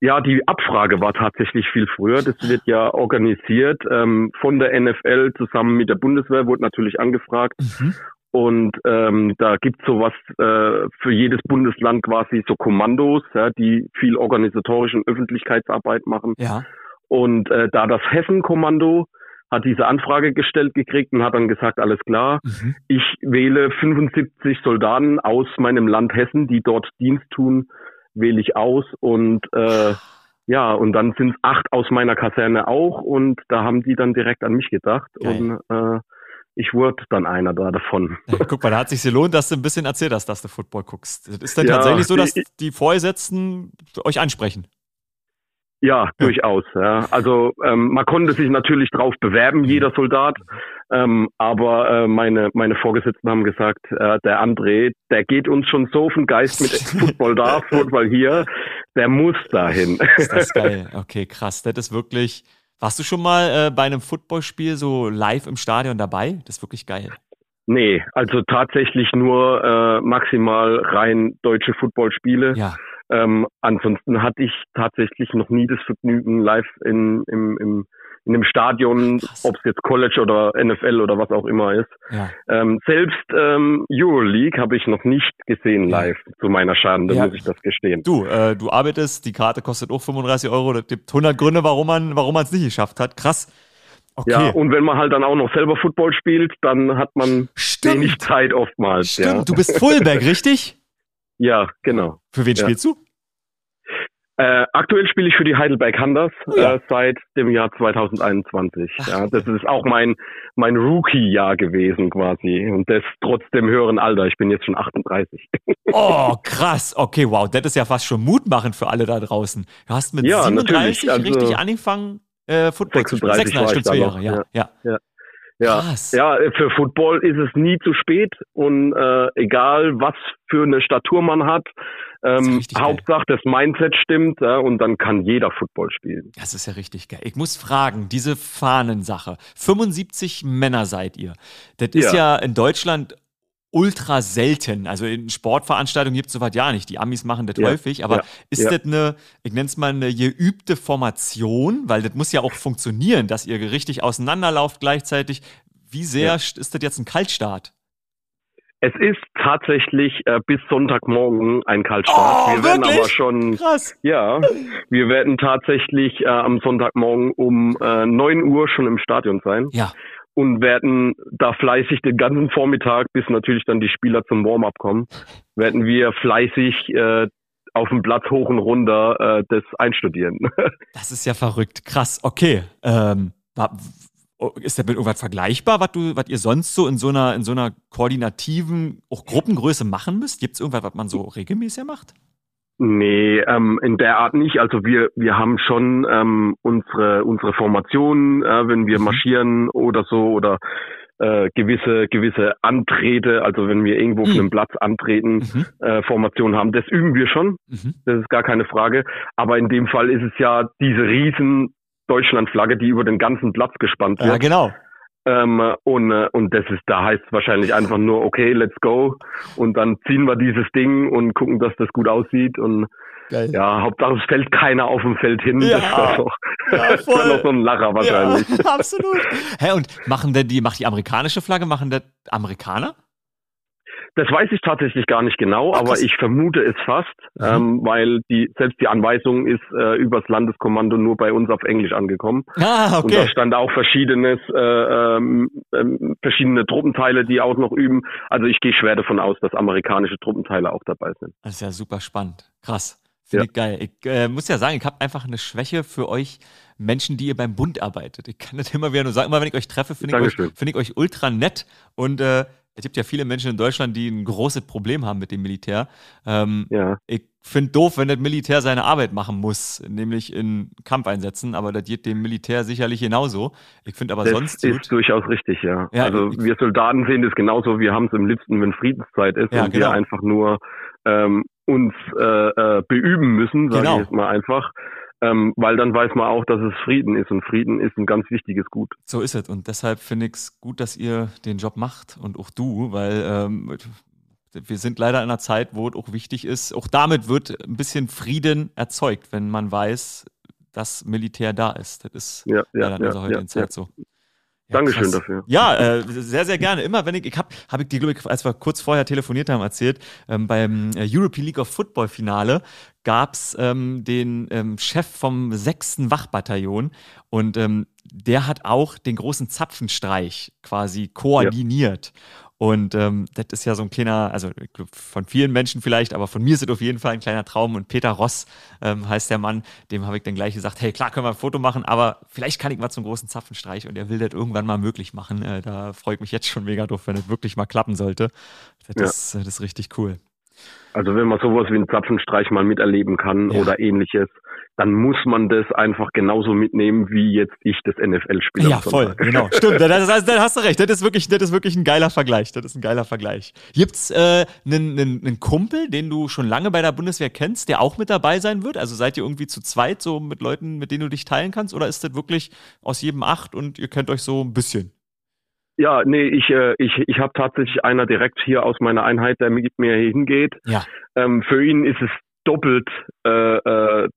Ja, die Abfrage war tatsächlich viel früher. Das wird ja organisiert ähm, von der NFL zusammen mit der Bundeswehr, wurde natürlich angefragt. Mhm. Und ähm, da gibt's sowas äh, für jedes Bundesland quasi so Kommandos, ja, die viel organisatorische und Öffentlichkeitsarbeit machen. Ja. Und äh, da das Hessen-Kommando hat diese Anfrage gestellt gekriegt und hat dann gesagt, alles klar, mhm. ich wähle 75 Soldaten aus meinem Land Hessen, die dort Dienst tun, wähle ich aus und äh, ja, und dann sind es acht aus meiner Kaserne auch und da haben die dann direkt an mich gedacht Geil. und äh, ich wurde dann einer da davon. Ja, guck mal, da hat sich gelohnt, dass du ein bisschen erzählt hast, dass du Football guckst. Ist denn ja, tatsächlich so, dass die Vorgesetzten euch ansprechen? Ja, durchaus. Ja. Also ähm, man konnte sich natürlich drauf bewerben, jeder Soldat. Ähm, aber äh, meine meine Vorgesetzten haben gesagt, äh, der André, der geht uns schon so auf den Geist mit Football da, Football hier, der muss dahin. Ist das geil. Okay, krass. Das ist wirklich. Warst du schon mal äh, bei einem Footballspiel so live im Stadion dabei? Das ist wirklich geil. Nee, also tatsächlich nur äh, maximal rein deutsche Footballspiele. Ja. Ähm, ansonsten hatte ich tatsächlich noch nie das Vergnügen, live in, im, im, in einem Stadion, ob es jetzt College oder NFL oder was auch immer ist. Ja. Ähm, selbst ähm, Euroleague habe ich noch nicht gesehen live, ja. zu meiner Schande, ja. muss ich das gestehen. Du, äh, du arbeitest, die Karte kostet auch 35 Euro, es gibt 100 Gründe, warum man warum es nicht geschafft hat. Krass. Okay. Ja, und wenn man halt dann auch noch selber Football spielt, dann hat man Stimmt. wenig Zeit oftmals. Stimmt, ja. du bist Fullback, richtig? Ja, genau. Für wen ja. spielst du? Äh, aktuell spiele ich für die Heidelberg Hunters oh ja. äh, seit dem Jahr 2021. Ach. Ja, das ist auch mein mein Rookie-Jahr gewesen quasi und das trotz dem höheren Alter. Ich bin jetzt schon 38. Oh krass, okay, wow, das ist ja fast schon mutmachend für alle da draußen. Du hast mit ja, 37 also, richtig angefangen äh, Football 36 zu spielen. 36 Jahre, ja, ja. ja. Ja, Krass. ja, für Football ist es nie zu spät und äh, egal was für eine Statur man hat, ähm, Hauptsache das Mindset stimmt ja, und dann kann jeder Football spielen. Das ist ja richtig geil. Ich muss fragen, diese Fahnensache, 75 Männer seid ihr. Das ist ja, ja in Deutschland ultra selten. Also in Sportveranstaltungen gibt es sowas ja nicht. Die Amis machen das ja, häufig, aber ja, ist ja. das eine, ich nenne es mal eine geübte Formation, weil das muss ja auch funktionieren, dass ihr richtig auseinanderlauft gleichzeitig. Wie sehr ist das jetzt ein Kaltstart? Es ist tatsächlich äh, bis Sonntagmorgen ein Kaltstart. Oh, wir werden wirklich? aber schon, Krass. ja, wir werden tatsächlich äh, am Sonntagmorgen um äh, 9 Uhr schon im Stadion sein. Ja und werden da fleißig den ganzen Vormittag, bis natürlich dann die Spieler zum Warm-up kommen, werden wir fleißig äh, auf dem Platz hoch und runter äh, das einstudieren. das ist ja verrückt. Krass, okay. Ähm, ist das mit irgendwas vergleichbar, was du, was ihr sonst so in so einer, in so einer koordinativen, auch Gruppengröße machen müsst? Gibt es irgendwas, was man so regelmäßig macht? Nee, ähm, in der Art nicht. Also wir, wir haben schon ähm, unsere, unsere Formationen, äh, wenn wir mhm. marschieren oder so oder äh, gewisse, gewisse Antrete, also wenn wir irgendwo mhm. auf einem Platz antreten, mhm. äh, Formationen haben, das üben wir schon. Mhm. Das ist gar keine Frage. Aber in dem Fall ist es ja diese riesen Deutschlandflagge, die über den ganzen Platz gespannt wird. Ja, genau. Ähm, und, äh, und das ist, da heißt es wahrscheinlich einfach nur, okay, let's go. Und dann ziehen wir dieses Ding und gucken, dass das gut aussieht. Und Geil. ja, Hauptsache es fällt keiner auf dem Feld hin. Ja. Das wäre doch, ja, so ein Lacher wahrscheinlich. Ja, absolut. Hä, und machen denn die, macht die amerikanische Flagge, machen das Amerikaner? Das weiß ich tatsächlich gar nicht genau, Ach, aber ich vermute es fast, mhm. ähm, weil die selbst die Anweisung ist äh, übers Landeskommando nur bei uns auf Englisch angekommen. Ah, okay. Und da stand auch verschiedenes, äh, ähm, ähm, verschiedene Truppenteile, die auch noch üben. Also ich gehe schwer davon aus, dass amerikanische Truppenteile auch dabei sind. Das ist ja super spannend. Krass. Finde ja. ich geil. Ich äh, muss ja sagen, ich habe einfach eine Schwäche für euch Menschen, die ihr beim Bund arbeitet. Ich kann das immer wieder nur sagen, immer wenn ich euch treffe, finde ich, find ich euch ultra nett und äh, es gibt ja viele Menschen in Deutschland, die ein großes Problem haben mit dem Militär. Ähm, ja. Ich finde doof, wenn das Militär seine Arbeit machen muss, nämlich in Kampfeinsätzen, aber das geht dem Militär sicherlich genauso. Ich finde aber das sonst. Das ist gut. durchaus richtig, ja. ja also wir Soldaten sehen das genauso, wir haben es im liebsten, wenn Friedenszeit ist ja, und genau. wir einfach nur ähm, uns äh, äh, beüben müssen, sage genau. ich jetzt mal einfach ähm, weil dann weiß man auch, dass es Frieden ist und Frieden ist ein ganz wichtiges Gut. So ist es und deshalb finde ich es gut, dass ihr den Job macht und auch du, weil ähm, wir sind leider in einer Zeit, wo es auch wichtig ist, auch damit wird ein bisschen Frieden erzeugt, wenn man weiß, dass Militär da ist. Das ist ja, ja, ja in unserer heutigen Zeit so. Ja, Dankeschön krass. dafür. Ja, äh, sehr, sehr gerne. Immer wenn ich, ich habe hab ich dir, glaube ich, als wir kurz vorher telefoniert haben, erzählt, ähm, beim äh, European League of Football Finale gab es ähm, den ähm, Chef vom sechsten Wachbataillon und ähm, der hat auch den großen Zapfenstreich quasi koordiniert. Ja. Und ähm, das ist ja so ein kleiner, also von vielen Menschen vielleicht, aber von mir ist es auf jeden Fall ein kleiner Traum. Und Peter Ross ähm, heißt der Mann, dem habe ich dann gleich gesagt, hey, klar können wir ein Foto machen, aber vielleicht kann ich mal zum großen Zapfenstreich und er will das irgendwann mal möglich machen. Äh, da freue ich mich jetzt schon mega drauf, wenn das wirklich mal klappen sollte. Das, ja. ist, das ist richtig cool. Also wenn man sowas wie einen Zapfenstreich mal miterleben kann ja. oder ähnliches, dann muss man das einfach genauso mitnehmen, wie jetzt ich das NFL-Spiel. Ja, voll, genau. Stimmt, da, hast du recht. Das ist, wirklich, das ist wirklich ein geiler Vergleich. Das ist ein geiler Vergleich. Gibt's äh, einen, einen, Kumpel, den du schon lange bei der Bundeswehr kennst, der auch mit dabei sein wird? Also seid ihr irgendwie zu zweit, so mit Leuten, mit denen du dich teilen kannst? Oder ist das wirklich aus jedem acht und ihr kennt euch so ein bisschen? Ja, nee, ich, äh, ich, ich habe tatsächlich einer direkt hier aus meiner Einheit, der mit mir hier hingeht. Ja. Ähm, für ihn ist es doppelt äh, äh,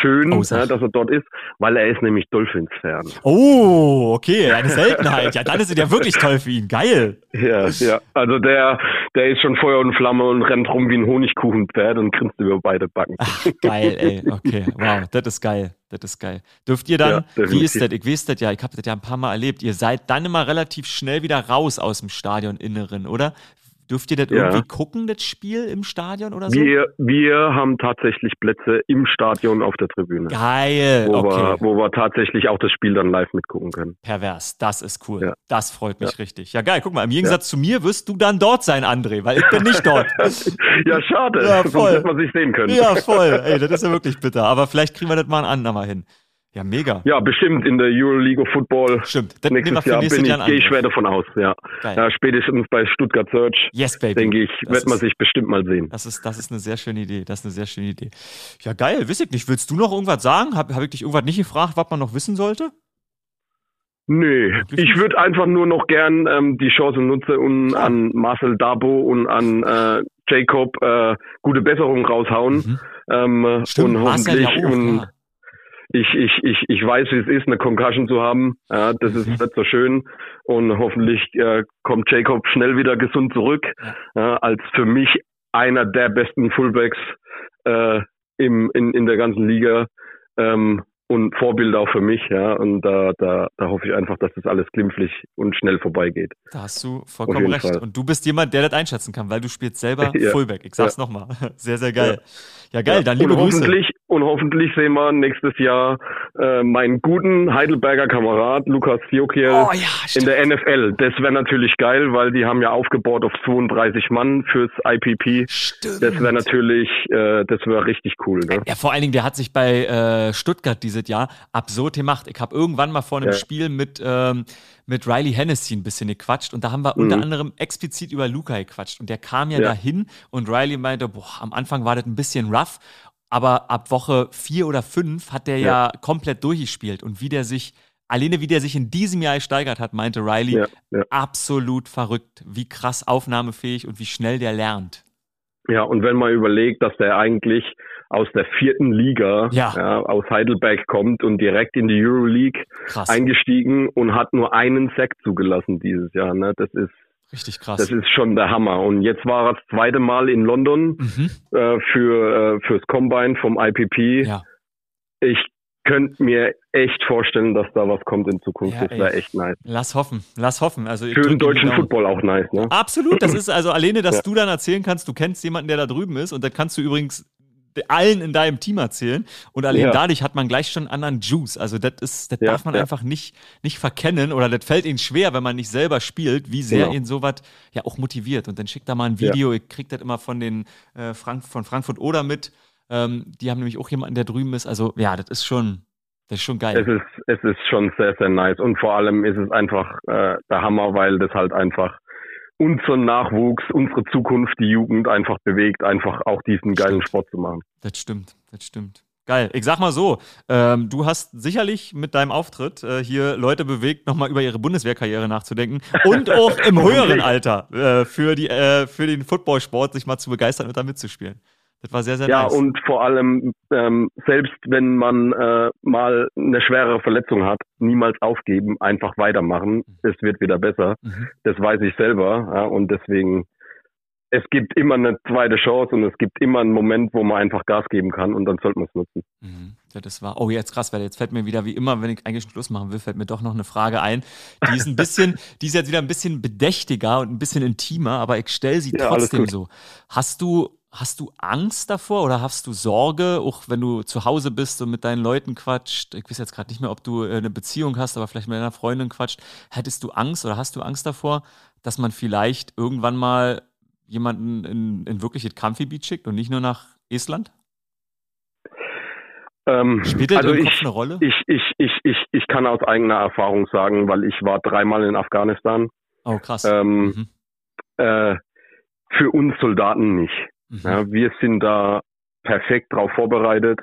schön, oh, ja, dass er dort ist, weil er ist nämlich Dolphins-Fan. Oh, okay, eine Seltenheit. Ja, dann ist es ja wirklich toll für ihn. Geil. Ja, ja. Also der, der ist schon Feuer und Flamme und rennt rum wie ein Honigkuchenpferd und grinst über beide Backen. Ach, geil, ey. Okay, wow, das ist geil. Das ist geil. Dürft ihr dann, ja, wie ist das? Ich weiß das ja, ich habe das ja ein paar Mal erlebt. Ihr seid dann immer relativ schnell wieder raus aus dem Stadioninneren, oder? Dürft ihr das ja. irgendwie gucken, das Spiel im Stadion oder so? Wir, wir haben tatsächlich Plätze im Stadion auf der Tribüne. Geil, wo okay. Wir, wo wir tatsächlich auch das Spiel dann live mitgucken können. Pervers, das ist cool. Ja. Das freut mich ja. richtig. Ja, geil, guck mal, im Gegensatz zu mir wirst du dann dort sein, André, weil ich bin nicht dort. ja, schade. Ja, voll. Sonst hätte man sich sehen können. Ja, voll. Ey, das ist ja wirklich bitter. Aber vielleicht kriegen wir das mal ein andermal hin. Ja, mega. Ja, bestimmt in der Euroleague of Football. Stimmt. Das nächstes Jahr bin ich, gehe ich schwer davon aus, ja. ja. Spätestens bei Stuttgart Search. Yes, baby. Denke ich, das wird man sich bestimmt mal sehen. Das ist, das ist eine sehr schöne Idee. Das ist eine sehr schöne Idee. Ja, geil. Wiss ich nicht. Willst du noch irgendwas sagen? Habe hab ich dich irgendwas nicht gefragt, was man noch wissen sollte? Nee, ich würde einfach nur noch gern ähm, die Chance nutzen und ja. an Marcel Dabo und an äh, Jacob äh, gute Besserung raushauen. Mhm. Ähm, Stimmt, und hoffentlich ja auch, und, ich, ich, ich, ich weiß, wie es ist, eine Concussion zu haben. Ja, das ist mhm. nicht so schön. Und hoffentlich äh, kommt Jacob schnell wieder gesund zurück, ja, als für mich einer der besten Fullbacks äh, im, in, in der ganzen Liga. Ähm, und Vorbild auch für mich, ja. Und da, da, da hoffe ich einfach, dass das alles glimpflich und schnell vorbeigeht. Da hast du vollkommen recht. Fall. Und du bist jemand, der das einschätzen kann, weil du spielst selber ja. Fullback. Ich sag's ja. nochmal. Sehr, sehr geil. Ja, ja geil, dann liebe und Grüße. Hoffentlich, und hoffentlich sehen wir nächstes Jahr äh, meinen guten Heidelberger Kamerad Lukas Fiokiel oh, ja, in der NFL. Das wäre natürlich geil, weil die haben ja aufgebaut auf 32 Mann fürs IPP. Stimmt. Das wäre natürlich, äh, das wäre richtig cool. Ne? Ja, vor allen Dingen, der hat sich bei äh, Stuttgart dieses Jahr absurd gemacht. Ich habe irgendwann mal vor einem ja. Spiel mit ähm, mit Riley Hennessy ein bisschen gequatscht und da haben wir mhm. unter anderem explizit über Luca gequatscht und der kam ja, ja. dahin und Riley meinte, boah, am Anfang war das ein bisschen rough aber ab Woche vier oder fünf hat der ja, ja komplett durchgespielt. Und wie der sich, alleine wie der sich in diesem Jahr gesteigert hat, meinte Riley, ja, ja. absolut verrückt, wie krass aufnahmefähig und wie schnell der lernt. Ja, und wenn man überlegt, dass der eigentlich aus der vierten Liga ja. aus Heidelberg kommt und direkt in die Euroleague Krass. eingestiegen und hat nur einen Sack zugelassen dieses Jahr. Ne? Das ist Richtig krass. Das ist schon der Hammer. Und jetzt war er das zweite Mal in London mhm. äh, für äh, fürs Combine vom IPP. Ja. Ich könnte mir echt vorstellen, dass da was kommt in Zukunft. Ja, das wäre echt nice. Lass hoffen, lass hoffen. Also für den deutschen Football auch nice, ne? Absolut. Das ist also alleine, dass ja. du dann erzählen kannst, du kennst jemanden, der da drüben ist, und da kannst du übrigens allen in deinem Team erzählen. Und allein ja. dadurch hat man gleich schon einen anderen Juice. Also das ist, das ja, darf man ja. einfach nicht, nicht verkennen oder das fällt ihnen schwer, wenn man nicht selber spielt, wie sehr genau. ihn sowas ja auch motiviert. Und dann schickt da mal ein Video, ich krieg das immer von den äh, Frank von Frankfurt oder mit. Ähm, die haben nämlich auch jemanden, der drüben ist. Also ja, das ist schon, das ist schon geil. Es ist, es ist schon sehr, sehr nice. Und vor allem ist es einfach äh, der Hammer, weil das halt einfach unseren Nachwuchs, unsere Zukunft, die Jugend einfach bewegt, einfach auch diesen geilen stimmt. Sport zu machen. Das stimmt, das stimmt. Geil. Ich sag mal so, ähm, du hast sicherlich mit deinem Auftritt äh, hier Leute bewegt, nochmal über ihre Bundeswehrkarriere nachzudenken und auch im höheren Alter äh, für, die, äh, für den Footballsport sich mal zu begeistern und da mitzuspielen. Das war sehr, sehr ja, nice. Ja, und vor allem, ähm, selbst wenn man äh, mal eine schwere Verletzung hat, niemals aufgeben, einfach weitermachen. Mhm. Es wird wieder besser. Mhm. Das weiß ich selber. Ja, und deswegen es gibt immer eine zweite Chance und es gibt immer einen Moment, wo man einfach Gas geben kann und dann sollte man es nutzen. Mhm. Ja, das war, oh, jetzt krass, weil jetzt fällt mir wieder, wie immer, wenn ich eigentlich einen Schluss machen will, fällt mir doch noch eine Frage ein. Die ist ein bisschen, die ist jetzt wieder ein bisschen bedächtiger und ein bisschen intimer, aber ich stelle sie Ja, trotzdem so. Hast du, hast du Angst davor oder hast du Sorge, auch wenn du zu Hause bist und mit deinen Leuten quatscht? Ich weiß jetzt gerade nicht mehr, ob du äh, eine Beziehung hast, aber vielleicht mit deiner Freundin quatscht. Hättest du Angst oder hast du Angst davor, dass man vielleicht irgendwann mal jemanden in, in wirkliches Kampfgebiet schickt und nicht nur nach Estland? Ähm, Spielt das also im Kopf eine Rolle? ich, ich, ich, ich, ich kann aus eigener Erfahrung sagen, weil ich war dreimal in Afghanistan. Oh, krass. Ähm, Mhm. Äh, für uns Soldaten nicht. Mhm. Ja, wir sind da perfekt drauf vorbereitet.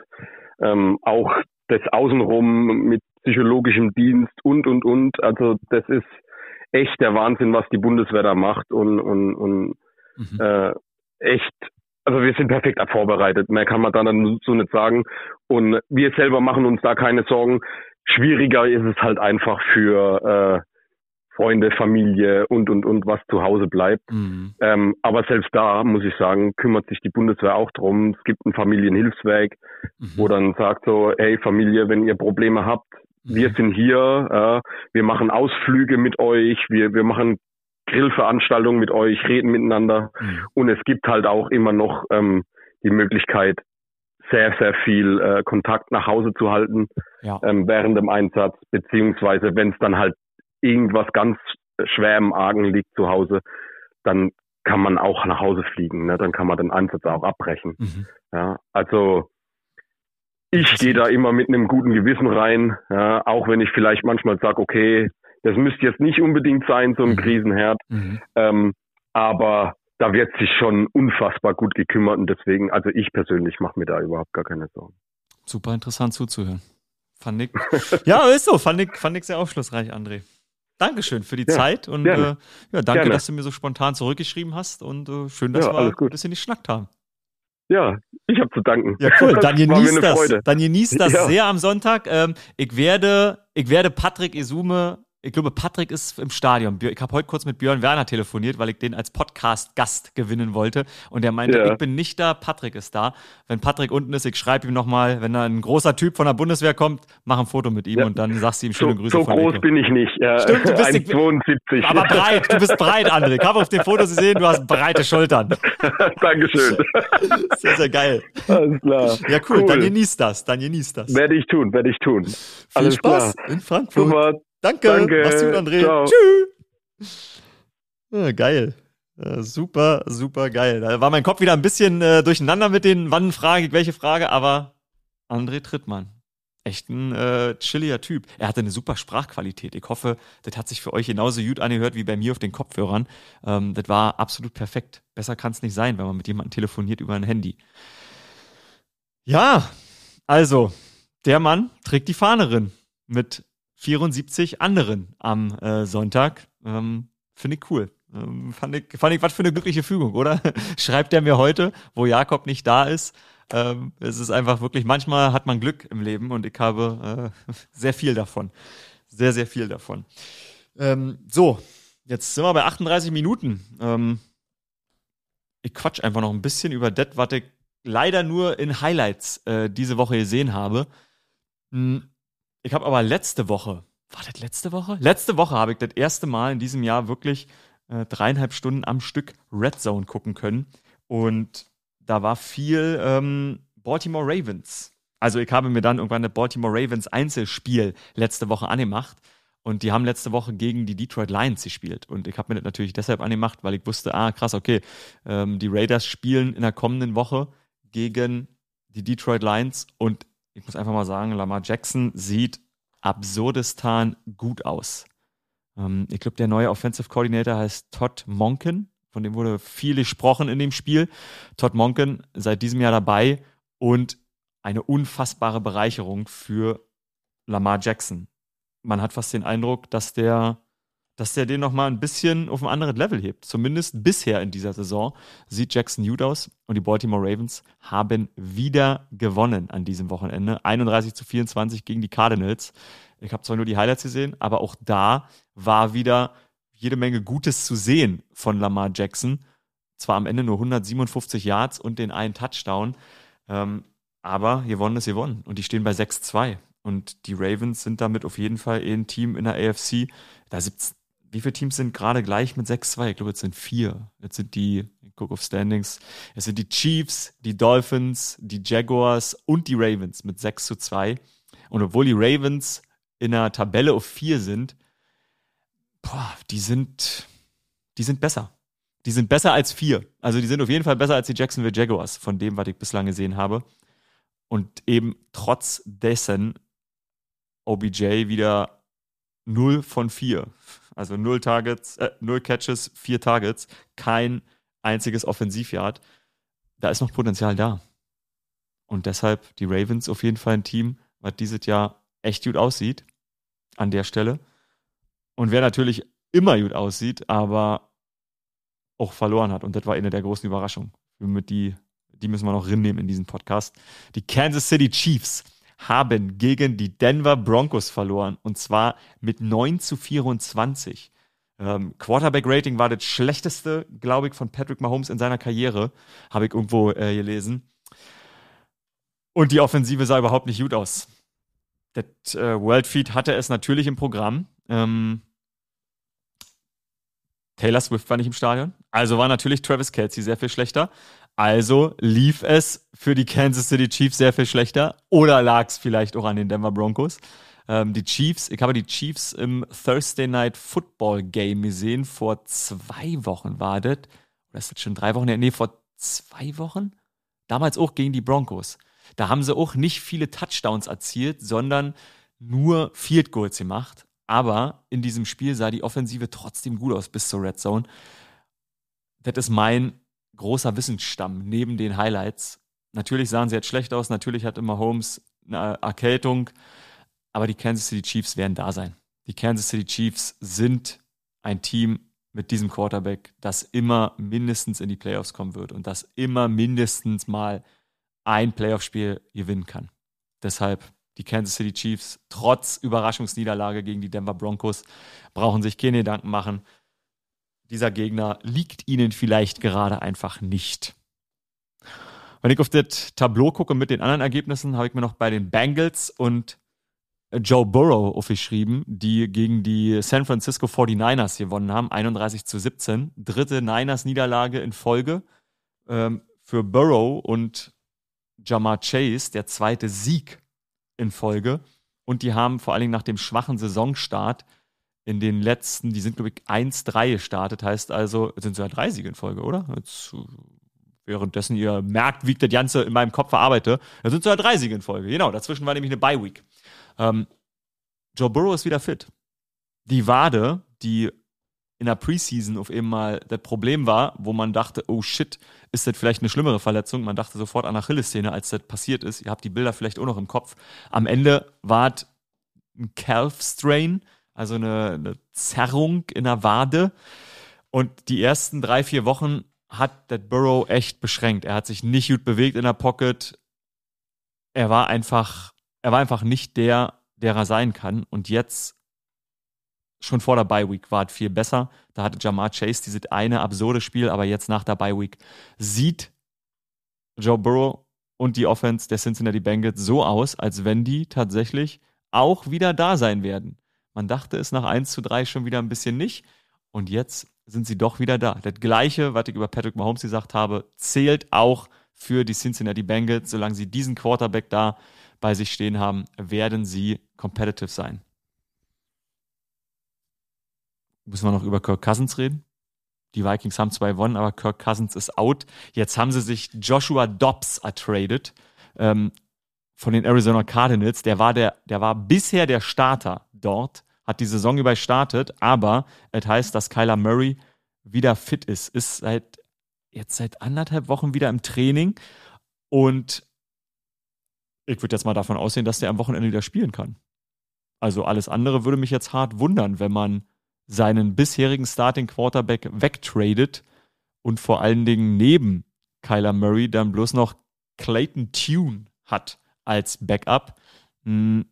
Ähm, auch das Außenrum mit psychologischem Dienst und, und, und. Also das ist echt der Wahnsinn, was die Bundeswehr da macht und, und, und Mhm. äh, echt, also wir sind perfekt vorbereitet. Mehr kann man da dann so nicht sagen. Und wir selber machen uns da keine Sorgen. Schwieriger ist es halt einfach für äh, Freunde, Familie und, und, und, was zu Hause bleibt. Mhm. Ähm, aber selbst da, muss ich sagen, kümmert sich die Bundeswehr auch drum. Es gibt ein Familienhilfswerk, Mhm. wo dann sagt so, hey Familie, wenn ihr Probleme habt, wir Mhm. sind hier, äh, wir machen Ausflüge mit euch, wir, wir machen Grillveranstaltungen mit euch, reden miteinander. Mhm. Und es gibt halt auch immer noch ähm, die Möglichkeit, sehr, sehr viel äh, Kontakt nach Hause zu halten Ja. ähm, während dem Einsatz, beziehungsweise wenn es dann halt irgendwas ganz schwer im Argen liegt zu Hause, dann kann man auch nach Hause fliegen. Ne? Dann kann man den Einsatz auch abbrechen. Mhm. Ja, also ich gehe da immer mit einem guten Gewissen rein, ja, auch wenn ich vielleicht manchmal sage, okay, das müsste jetzt nicht unbedingt sein, so ein Mhm. Krisenherd, Mhm. ähm, aber da wird sich schon unfassbar gut gekümmert und deswegen, also ich persönlich mache mir da überhaupt gar keine Sorgen. Super interessant zuzuhören. Fand ich. ja, ist so. Fand ich, fand ich sehr aufschlussreich, André. Dankeschön für die Ja, Zeit und äh, ja, danke, Gerne. dass du mir so spontan zurückgeschrieben hast und äh, schön, dass Ja, wir ein bisschen geschnackt haben. Ja, ich habe zu danken. Ja, cool. Dann genießt das. Dann genießt das sehr am Sonntag. Ähm, ich werde, ich werde Patrick Isume, ich glaube, Patrick ist im Stadion. Ich habe heute kurz mit Björn Werner telefoniert, weil ich den als Podcast-Gast gewinnen wollte. Und er meinte, Ja. ich bin nicht da, Patrick ist da. Wenn Patrick unten ist, ich schreibe ihm nochmal, wenn da ein großer Typ von der Bundeswehr kommt, mach ein Foto mit ihm Ja. und dann sagst du ihm So, schöne Grüße so von groß Nico. bin ich nicht. Ja, Stimmt, du bist nicht- 1,72. Aber breit, du bist breit, André. Ich habe auf den Fotos gesehen, du hast breite Schultern. Dankeschön. Sehr, sehr geil. Alles klar. Ja, cool, dann genießt das, dann genießt das. Werde ich tun, werde ich tun. Viel alles Spaß klar. in Frankfurt. Super. Danke. Danke. Mach's gut, André. Ciao. Tschüss. Ja, geil. Ja, super, super geil. Da war mein Kopf wieder ein bisschen äh, durcheinander mit den, wann frage ich welche Frage, aber André Trittmann. Echt ein äh, chilliger Typ. Er hatte eine super Sprachqualität. Ich hoffe, das hat sich für euch genauso gut angehört wie bei mir auf den Kopfhörern. Ähm, das war absolut perfekt. Besser kann es nicht sein, wenn man mit jemandem telefoniert über ein Handy. Ja, also, der Mann trägt die Fahnerin mit 74 anderen am äh, Sonntag. Ähm, Finde ich cool. Ähm, fand, ich, fand ich, was für eine glückliche Fügung, oder? Schreibt er mir heute, wo Jakob nicht da ist. Ähm, es ist einfach wirklich, manchmal hat man Glück im Leben und ich habe äh, sehr viel davon. Sehr, sehr viel davon. Ähm, so, jetzt sind wir bei 38 Minuten. Ähm, ich quatsch einfach noch ein bisschen über das, was ich leider nur in Highlights äh, diese Woche gesehen habe. Hm, Ich habe aber letzte Woche, war das letzte Woche? Letzte Woche habe ich das erste Mal in diesem Jahr wirklich äh, dreieinhalb Stunden am Stück Red Zone gucken können. Und da war viel ähm, Baltimore Ravens. Also ich habe mir dann irgendwann das Baltimore Ravens Einzelspiel letzte Woche angemacht. Und die haben letzte Woche gegen die Detroit Lions gespielt. Und ich habe mir das natürlich deshalb angemacht, weil ich wusste, ah, krass, okay, ähm, die Raiders spielen in der kommenden Woche gegen die Detroit Lions. Und ich muss einfach mal sagen, Lamar Jackson sieht absurdistan gut aus. Ähm, ich glaube, der neue Offensive Coordinator heißt Todd Monken. Von dem wurde viel gesprochen in dem Spiel. Todd Monken seit diesem Jahr dabei und eine unfassbare Bereicherung für Lamar Jackson. Man hat fast den Eindruck, dass der, dass der den nochmal ein bisschen auf ein anderes Level hebt. Zumindest bisher in dieser Saison sieht Jackson gut aus und die Baltimore Ravens haben wieder gewonnen an diesem Wochenende. 31 zu 24 gegen die Cardinals. Ich habe zwar nur die Highlights gesehen, aber auch da war wieder jede Menge Gutes zu sehen von Lamar Jackson. zwar am Ende nur 157 Yards und den einen Touchdown, ähm, aber gewonnen ist gewonnen. Und die stehen bei 6-2. Und die Ravens sind damit auf jeden Fall eh ein Team in der AFC. Da sitzt, wie viele Teams sind gerade gleich mit 6-2? Ich glaube, jetzt sind vier. Jetzt sind die, ich gucke auf Standings, es sind die Chiefs, die Dolphins, die Jaguars und die Ravens mit 6 zu 2. Und obwohl die Ravens in der Tabelle auf 4 sind, boah, die sind, die sind besser. Die sind besser als 4. Also die sind auf jeden Fall besser als die Jacksonville Jaguars, von dem, was ich bislang gesehen habe. Und eben trotz dessen OBJ wieder 0 von 4. Also 0 Targets, äh, 0 Catches, 4 Targets, kein einziges Offensivjahr. Da ist noch Potenzial da. Und deshalb die Ravens auf jeden Fall ein Team, was dieses Jahr echt gut aussieht an der Stelle. Und wer natürlich immer gut aussieht, aber auch verloren hat. Und das war eine der großen Überraschungen. Mit die, die müssen wir noch rinnehmen in diesem Podcast. Die Kansas City Chiefs haben gegen die Denver Broncos verloren und zwar mit 9 zu 24. Ähm, Quarterback-Rating war das schlechteste, glaube ich, von Patrick Mahomes in seiner Karriere, habe ich irgendwo äh, gelesen. Und die Offensive sah überhaupt nicht gut aus. Das äh, World Feed hatte es natürlich im Programm. Ähm, Taylor Swift war nicht im Stadion, also war natürlich Travis Kelsey sehr viel schlechter. Also lief es für die Kansas City Chiefs sehr viel schlechter oder lag es vielleicht auch an den Denver Broncos? Ähm, die Chiefs, ich habe die Chiefs im Thursday Night Football Game gesehen, vor zwei Wochen war das. Oder ist das schon drei Wochen? Nee, vor zwei Wochen? Damals auch gegen die Broncos. Da haben sie auch nicht viele Touchdowns erzielt, sondern nur Field Goals gemacht. Aber in diesem Spiel sah die Offensive trotzdem gut aus bis zur Red Zone. Das ist mein großer Wissensstamm neben den Highlights. Natürlich sahen sie jetzt schlecht aus, natürlich hat immer Holmes eine Erkältung, aber die Kansas City Chiefs werden da sein. Die Kansas City Chiefs sind ein Team mit diesem Quarterback, das immer mindestens in die Playoffs kommen wird und das immer mindestens mal ein Playoff-Spiel gewinnen kann. Deshalb die Kansas City Chiefs trotz Überraschungsniederlage gegen die Denver Broncos brauchen sich keine Gedanken machen dieser Gegner liegt ihnen vielleicht gerade einfach nicht. Wenn ich auf das Tableau gucke mit den anderen Ergebnissen, habe ich mir noch bei den Bengals und Joe Burrow aufgeschrieben, die gegen die San Francisco 49ers gewonnen haben, 31 zu 17. Dritte Niners-Niederlage in Folge. Ähm, für Burrow und Jamar Chase der zweite Sieg in Folge. Und die haben vor allen Dingen nach dem schwachen Saisonstart in den letzten, die sind, glaube ich, 1-3 gestartet, heißt also, sind sogar drei Siege in Folge, oder? Jetzt, währenddessen ihr merkt, wie ich das Ganze in meinem Kopf verarbeite, da sind sogar drei Siege in Folge. Genau, dazwischen war nämlich eine Bye-Week. Ähm, Joe Burrow ist wieder fit. Die Wade, die in der Preseason auf eben mal das Problem war, wo man dachte, oh shit, ist das vielleicht eine schlimmere Verletzung? Man dachte sofort an Achillessehne, als das passiert ist. Ihr habt die Bilder vielleicht auch noch im Kopf. Am Ende war es ein Calf-Strain, also eine, eine Zerrung in der Wade. Und die ersten drei, vier Wochen hat der Burrow echt beschränkt. Er hat sich nicht gut bewegt in der Pocket. Er war einfach, er war einfach nicht der, der er sein kann. Und jetzt, schon vor der Bye Week, war es viel besser. Da hatte Jamar Chase dieses eine absurde Spiel, aber jetzt nach der Bye Week sieht Joe Burrow und die Offense der Cincinnati Bengals so aus, als wenn die tatsächlich auch wieder da sein werden. Man dachte es nach 1 zu 3 schon wieder ein bisschen nicht. Und jetzt sind sie doch wieder da. Das Gleiche, was ich über Patrick Mahomes gesagt habe, zählt auch für die Cincinnati Bengals. Solange sie diesen Quarterback da bei sich stehen haben, werden sie competitive sein. Müssen wir noch über Kirk Cousins reden? Die Vikings haben zwei gewonnen, aber Kirk Cousins ist out. Jetzt haben sie sich Joshua Dobbs ertradet ähm, von den Arizona Cardinals. Der war, der, der war bisher der Starter dort, hat die Saison über gestartet, aber es heißt, dass Kyler Murray wieder fit ist, ist seit jetzt seit anderthalb Wochen wieder im Training und ich würde jetzt mal davon ausgehen, dass der am Wochenende wieder spielen kann. Also alles andere würde mich jetzt hart wundern, wenn man seinen bisherigen Starting Quarterback wegtradet und vor allen Dingen neben Kyler Murray dann bloß noch Clayton Tune hat als Backup. Hm,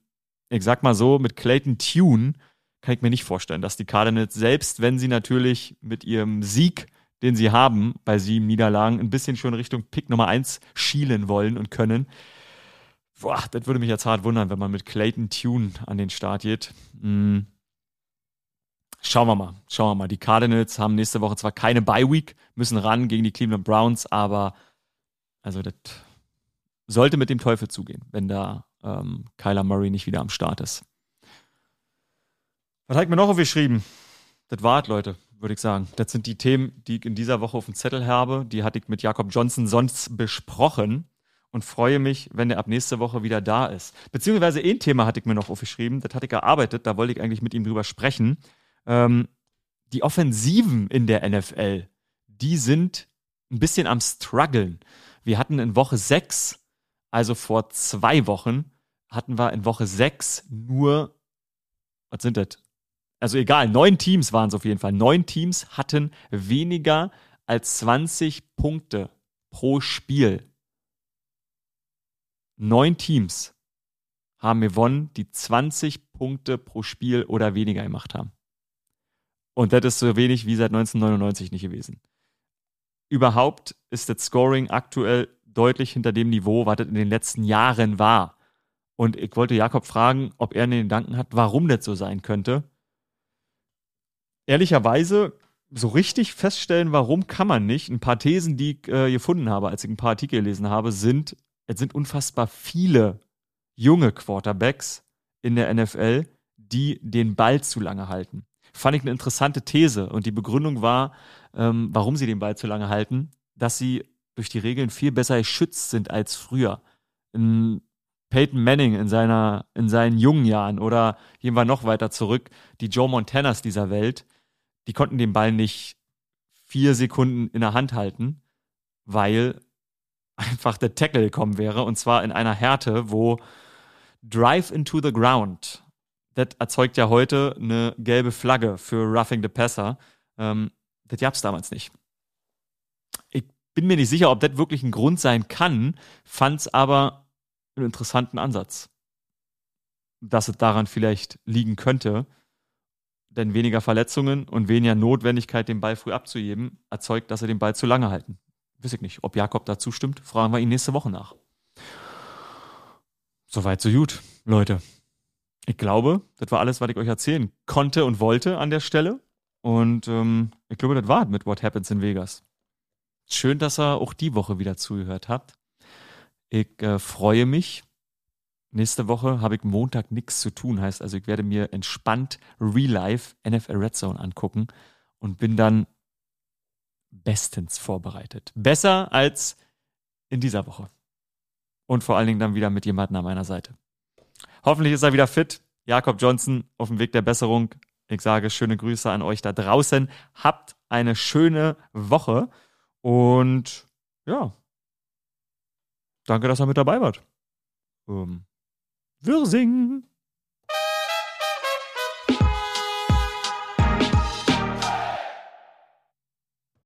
ich sag mal so, mit Clayton Tune kann ich mir nicht vorstellen, dass die Cardinals, selbst wenn sie natürlich mit ihrem Sieg den sie haben bei sieben Niederlagen, ein bisschen schon Richtung Pick Nummer eins schielen wollen und können. Boah, das würde mich jetzt hart wundern, wenn man mit Clayton Tune an den Start geht. Hm. Schauen wir mal, schauen wir mal. Die Cardinals haben nächste Woche zwar keine Bye-Week, müssen ran gegen die Cleveland Browns, aber also das sollte mit dem Teufel zugehen, wenn da ähm, Kyler Murray nicht wieder am Start ist. Was hat ich mir noch aufgeschrieben? Das war's, Leute, würde ich sagen. Das sind die Themen, die ich in dieser Woche auf dem Zettel habe. Die hatte ich mit Jakob Johnson sonst besprochen und freue mich, wenn er ab nächste Woche wieder da ist. Beziehungsweise ein Thema hatte ich mir noch aufgeschrieben, das hatte ich erarbeitet, da wollte ich eigentlich mit ihm drüber sprechen. Ähm, die Offensiven in der NFL, die sind ein bisschen am struggeln. Wir hatten in Woche 6, also vor zwei Wochen, hatten wir in Woche 6 nur, was sind das? Also egal, neun Teams waren es auf jeden Fall. Neun Teams hatten weniger als 20 Punkte pro Spiel. Neun Teams haben gewonnen, die 20 Punkte pro Spiel oder weniger gemacht haben. Und das ist so wenig wie seit 1999 nicht gewesen. Überhaupt ist das Scoring aktuell deutlich hinter dem Niveau, was das in den letzten Jahren war. Und ich wollte Jakob fragen, ob er den Gedanken hat, warum das so sein könnte. Ehrlicherweise, so richtig feststellen, warum kann man nicht. Ein paar Thesen, die ich äh, gefunden habe, als ich ein paar Artikel gelesen habe, sind, es sind unfassbar viele junge Quarterbacks in der NFL, die den Ball zu lange halten fand ich eine interessante These. Und die Begründung war, ähm, warum sie den Ball zu lange halten, dass sie durch die Regeln viel besser geschützt sind als früher. In Peyton Manning in, seiner, in seinen jungen Jahren oder gehen wir noch weiter zurück, die Joe Montanas dieser Welt, die konnten den Ball nicht vier Sekunden in der Hand halten, weil einfach der Tackle gekommen wäre und zwar in einer Härte, wo Drive into the Ground das erzeugt ja heute eine gelbe Flagge für Roughing the Passer. Ähm, das gab es damals nicht. Bin mir nicht sicher, ob das wirklich ein Grund sein kann, fand es aber einen interessanten Ansatz. Dass es daran vielleicht liegen könnte, denn weniger Verletzungen und weniger Notwendigkeit, den Ball früh abzuheben, erzeugt, dass sie den Ball zu lange halten. Weiß ich nicht. Ob Jakob da zustimmt, fragen wir ihn nächste Woche nach. Soweit so gut, Leute. Ich glaube, das war alles, was ich euch erzählen konnte und wollte an der Stelle. Und ähm, ich glaube, das war mit What Happens in Vegas. Schön, dass ihr auch die Woche wieder zugehört habt. Ich äh, freue mich. Nächste Woche habe ich Montag nichts zu tun. Heißt also, ich werde mir entspannt Real Life NFL Red Zone angucken und bin dann bestens vorbereitet. Besser als in dieser Woche. Und vor allen Dingen dann wieder mit jemandem an meiner Seite. Hoffentlich ist er wieder fit. Jakob Johnson auf dem Weg der Besserung. Ich sage schöne Grüße an euch da draußen. Habt eine schöne Woche und ja, danke, dass ihr mit dabei wart. Ähm, Wirsing.